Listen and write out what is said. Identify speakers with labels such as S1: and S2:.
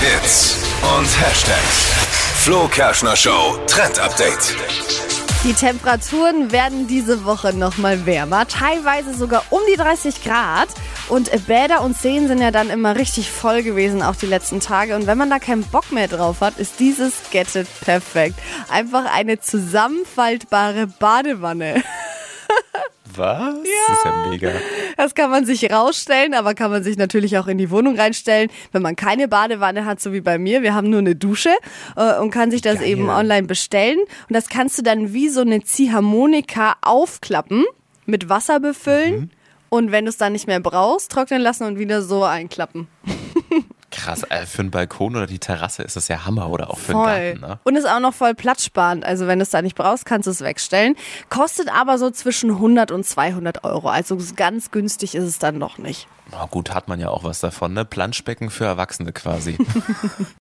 S1: Hits und Hashtags. Flo Kerschner Show Trend Update.
S2: Die Temperaturen werden diese Woche nochmal wärmer, teilweise sogar um die 30 Grad. Und Bäder und Seen sind ja dann immer richtig voll gewesen, auch die letzten Tage. Und wenn man da keinen Bock mehr drauf hat, ist dieses Gadget perfekt. Einfach eine zusammenfaltbare Badewanne.
S3: Was? Ja. Das ist ja mega.
S2: Das kann man sich rausstellen, aber kann man sich natürlich auch in die Wohnung reinstellen, wenn man keine Badewanne hat, so wie bei mir. Wir haben nur eine Dusche äh, und kann sich das Geil. eben online bestellen. Und das kannst du dann wie so eine Ziehharmonika aufklappen, mit Wasser befüllen mhm. und wenn du es dann nicht mehr brauchst, trocknen lassen und wieder so einklappen.
S3: Krass, äh, für einen Balkon oder die Terrasse ist das ja Hammer oder auch für voll. einen Garten. Ne?
S2: Und ist auch noch voll platzsparend. Also wenn du es da nicht brauchst, kannst du es wegstellen. Kostet aber so zwischen 100 und 200 Euro. Also ganz günstig ist es dann noch nicht.
S3: Na gut, hat man ja auch was davon, ne? Planschbecken für Erwachsene quasi.